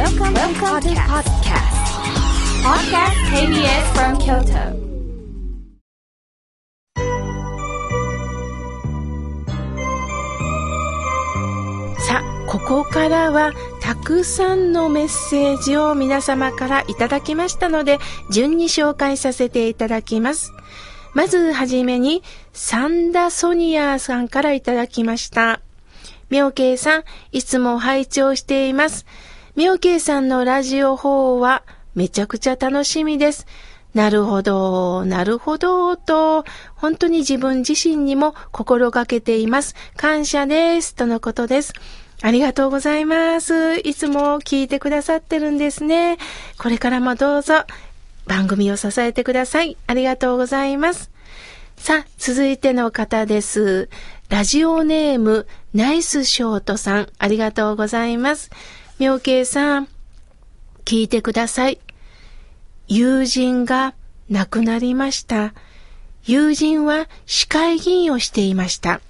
Welcome, Welcome to podcast. Podcast KBS from Kyoto. さあ、ここからはたくさんのメッセージを皆様からいただきましたので、順に紹介させていただきます。まずはじめに、サンダソニアさんからいただきました。妙慶さん、いつも拝聴しています。妙慶さんのラジオ法はめちゃくちゃ楽しみです。なるほど、なるほど、と、本当に自分自身にも心がけています。感謝です。とのことです。ありがとうございます。いつも聞いてくださってるんですね。これからもどうぞ番組を支えてください。ありがとうございます。さあ、続いての方です。ラジオネーム、ナイスショートさん、ありがとうございます。妙慶さん、聞いてください。友人が亡くなりました。友人は市会議員をしていました。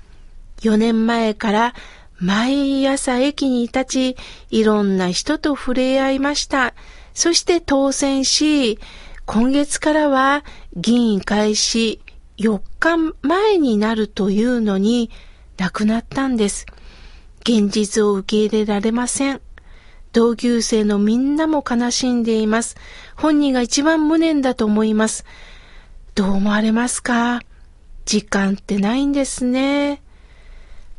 4年前から毎朝駅に立ち、いろんな人と触れ合いました。そして当選し、今月からは議員開始4日前になるというのに亡くなったんです。現実を受け入れられません。同級生のみんなも悲しんでいます。本人が一番無念だと思います。どう思われますか？時間ってないんですね。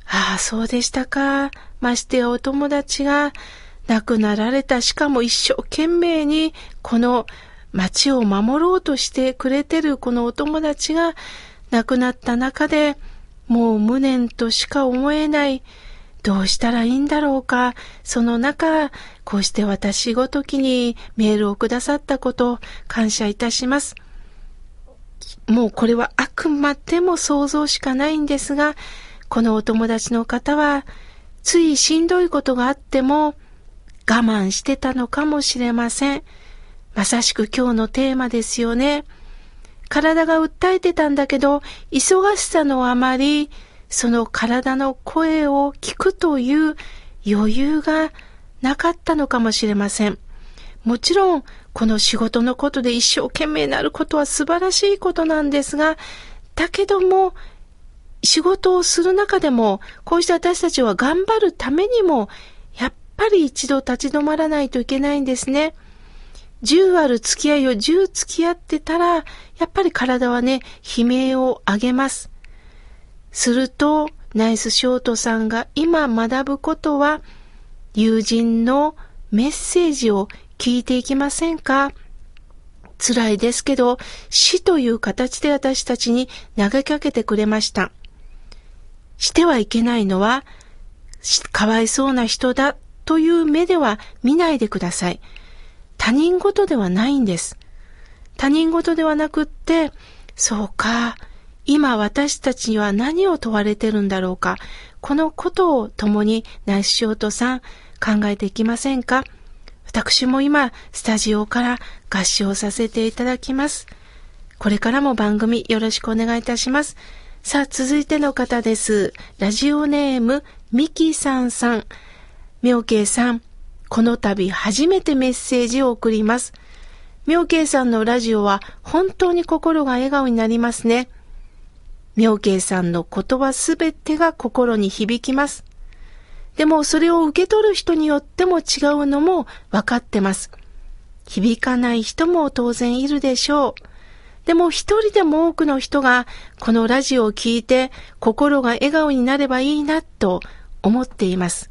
ああ、そうでしたか。ましてやお友達が亡くなられた、しかも一生懸命にこの街を守ろうとしてくれてるこのお友達が亡くなった中で、もう無念としか思えない。どうしたらいいんだろうか。その中、こうして私ごときにメールをくださったこと感謝いたします。もうこれはあくまでも想像しかないんですが、このお友達の方は、ついしんどいことがあっても我慢してたのかもしれません。まさしく今日のテーマですよね。体が訴えてたんだけど、忙しさのあまり、その体の声を聞くという余裕がなかったのかもしれません。もちろん、この仕事のことで一生懸命なることは素晴らしいことなんですが、だけども、仕事をする中でも、こうして私たちは頑張るためにも、やっぱり一度立ち止まらないといけないんですね。10ある付き合いを10付き合ってたら、やっぱり体はね、悲鳴を上げます。すると、ナイスショートさんが今学ぶことは、友人のメッセージを聞いていきませんか？辛いですけど、死という形で私たちに投げかけてくれました。してはいけないのは、かわいそうな人だという目では見ないでください。他人事ではないんです。他人事ではなくって、そうか、今私たちには何を問われてるんだろうか？このことを共にナイスショートさん考えていきませんか？私も今、スタジオから合唱させていただきます。これからも番組よろしくお願いいたします。さあ、続いての方です。ラジオネーム、ミキさんさん。妙慶さん、この度初めてメッセージを送ります。妙慶さんのラジオは本当に心が笑顔になりますね。妙慶さんの言葉すべてが心に響きます。でもそれを受け取る人によっても違うのも分かってます。響かない人も当然いるでしょう。でも一人でも多くの人がこのラジオを聞いて心が笑顔になればいいなと思っています。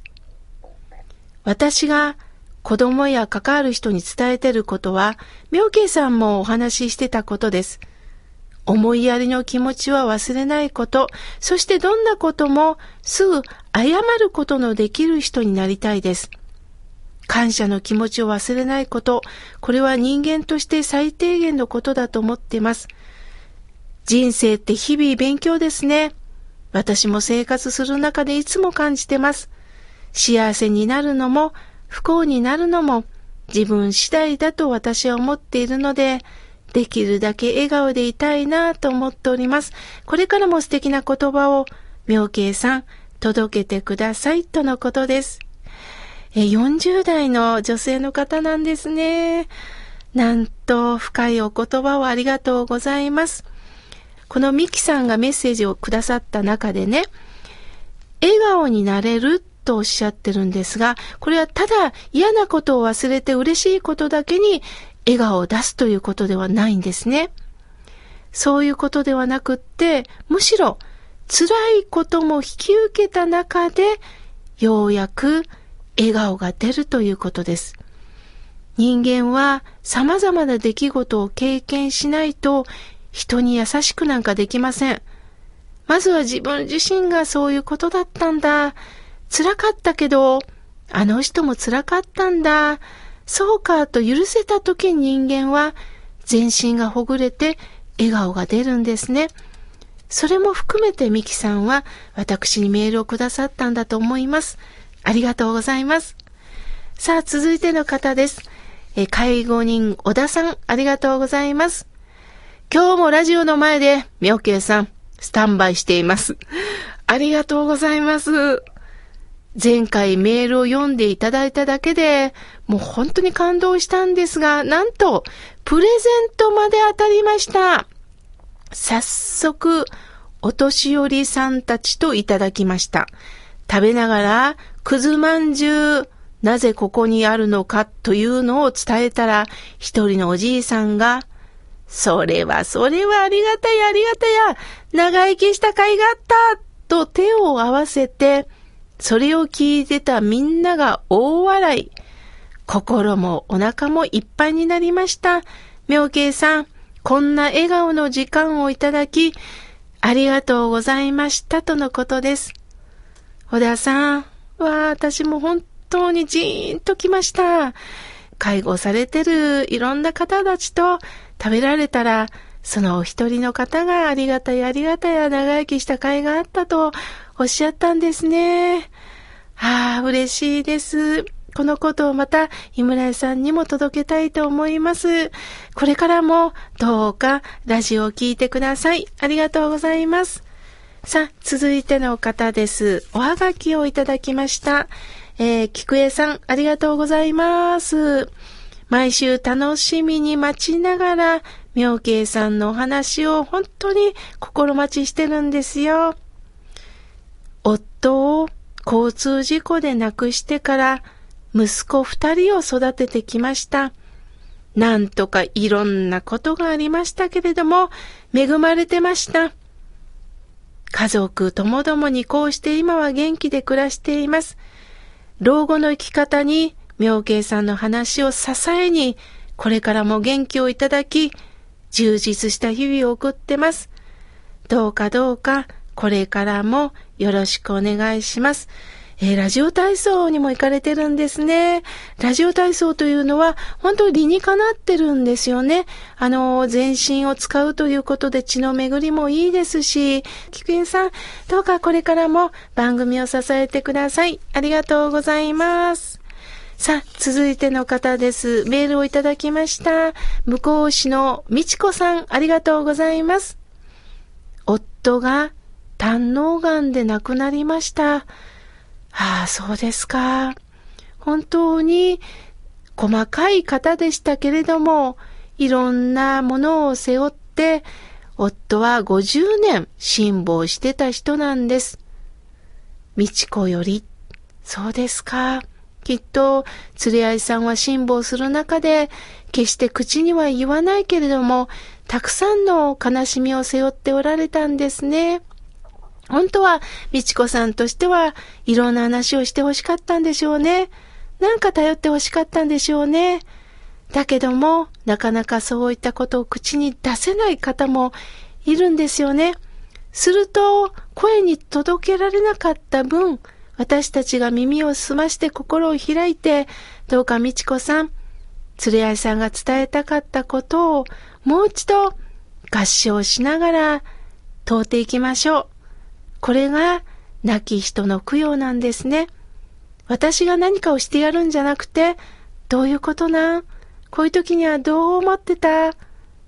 私が子供や関わる人に伝えてることは、妙慶さんもお話ししてたことです。思いやりの気持ちは忘れないこと、そしてどんなこともすぐ謝ることのできる人になりたいです。感謝の気持ちを忘れないこと、これは人間として最低限のことだと思っています。人生って日々勉強ですね。私も生活する中でいつも感じてます。幸せになるのも不幸になるのも自分次第だと私は思っているので、できるだけ笑顔でいたいなと思っております。これからも素敵な言葉を妙慶さん届けてくださいとのことです。40代の女性の方なんですね。なんと深いお言葉をありがとうございます。このミキさんがメッセージをくださった中でね、笑顔になれるとおっしゃってるんですが、これはただ嫌なことを忘れて嬉しいことだけに笑顔を出すということではないんですね。そういうことではなくって、むしろ辛いことも引き受けた中で、ようやく笑顔が出るということです。人間は様々な出来事を経験しないと人に優しくなんかできません。まずは自分自身がそういうことだったんだ。辛かったけど、あの人も辛かったんだ。そうかと許せた時人間は全身がほぐれて笑顔が出るんですね。それも含めてミキさんは私にメールをくださったんだと思います。ありがとうございます。さあ、続いての方です。え介護人小田さん、ありがとうございます。今日もラジオの前で、みょうけいさん、スタンバイしています。ありがとうございます。前回メールを読んでいただいただけで、もう本当に感動したんですが、なんと、プレゼントまで当たりました。早速、お年寄りさんたちといただきました。食べながら、くずまんじゅう、なぜここにあるのかというのを伝えたら、一人のおじいさんが、それはそれはありがたいありがたや、長生きした甲斐があった、と手を合わせて、それを聞いてたみんなが大笑い。心もお腹もいっぱいになりました。妙慶さん、こんな笑顔の時間をいただき、ありがとうございましたとのことです。小田さん、わあ、私も本当にジーンときました。介護されてるいろんな方たちと食べられたら、そのお一人の方がありがたいありがたい長生きした甲斐があったとおっしゃったんですね。ああ、嬉しいです。このことをまた井村屋さんにも届けたいと思います。これからもどうかラジオを聴いてください。ありがとうございます。さあ、続いての方です。おはがきをいただきました。えー、菊江さん、ありがとうございます。毎週楽しみに待ちながら、妙慶さんのお話を本当に心待ちしてるんですよ。夫を交通事故で亡くしてから息子二人を育ててきました。なんとかいろんなことがありましたけれども、恵まれてました。家族ともどもにこうして今は元気で暮らしています。老後の生き方に妙慶さんの話を支えに、これからも元気をいただき、充実した日々を送ってます。どうかどうか、これからもよろしくお願いします。えー、ラジオ体操にも行かれてるんですね。ラジオ体操というのは本当に理にかなってるんですよね。あの、全身を使うということで血の巡りもいいですし、菊江さん、どうかこれからも番組を支えてください。ありがとうございます。さあ、続いての方です。メールをいただきました。向こう市のみちこさん、ありがとうございます。夫が胆の癌で亡くなりました。ああ、そうですか。本当に細かい方でしたけれども、いろんなものを背負って、夫は50年辛抱してた人なんです。美智子より、そうですか。きっと、連れ合いさんは辛抱する中で、決して口には言わないけれども、たくさんの悲しみを背負っておられたんですね。本当は、美智子さんとしては、いろんな話をしてほしかったんでしょうね。なんか頼ってほしかったんでしょうね。だけども、なかなかそういったことを口に出せない方もいるんですよね。すると、声に届けられなかった分、私たちが耳を澄まして心を開いて、どうか美智子さん、連れ合いさんが伝えたかったことを、もう一度合唱しながら通っていきましょう。これが亡き人の供養なんですね。私が何かをしてやるんじゃなくて、どういうことなん？こういう時にはどう思ってた？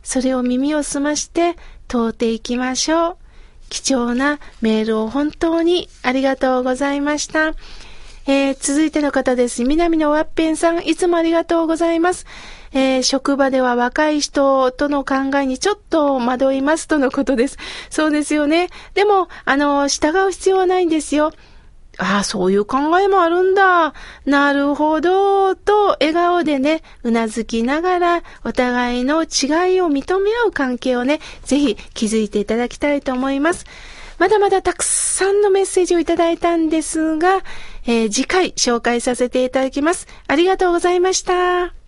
それを耳を澄まして問うていきましょう。貴重なメールを本当にありがとうございました。えー、続いての方です。南のワッペンさん、いつもありがとうございます。えー、職場では若い人との考えにちょっと惑いますとのことです。そうですよね。でも、あの、従う必要はないんですよ。ああ、そういう考えもあるんだ。なるほど。と、笑顔でね、うなずきながら、お互いの違いを認め合う関係をね、ぜひ築いていただきたいと思います。まだまだたくさんのメッセージをいただいたんですが、えー、次回紹介させていただきます。ありがとうございました。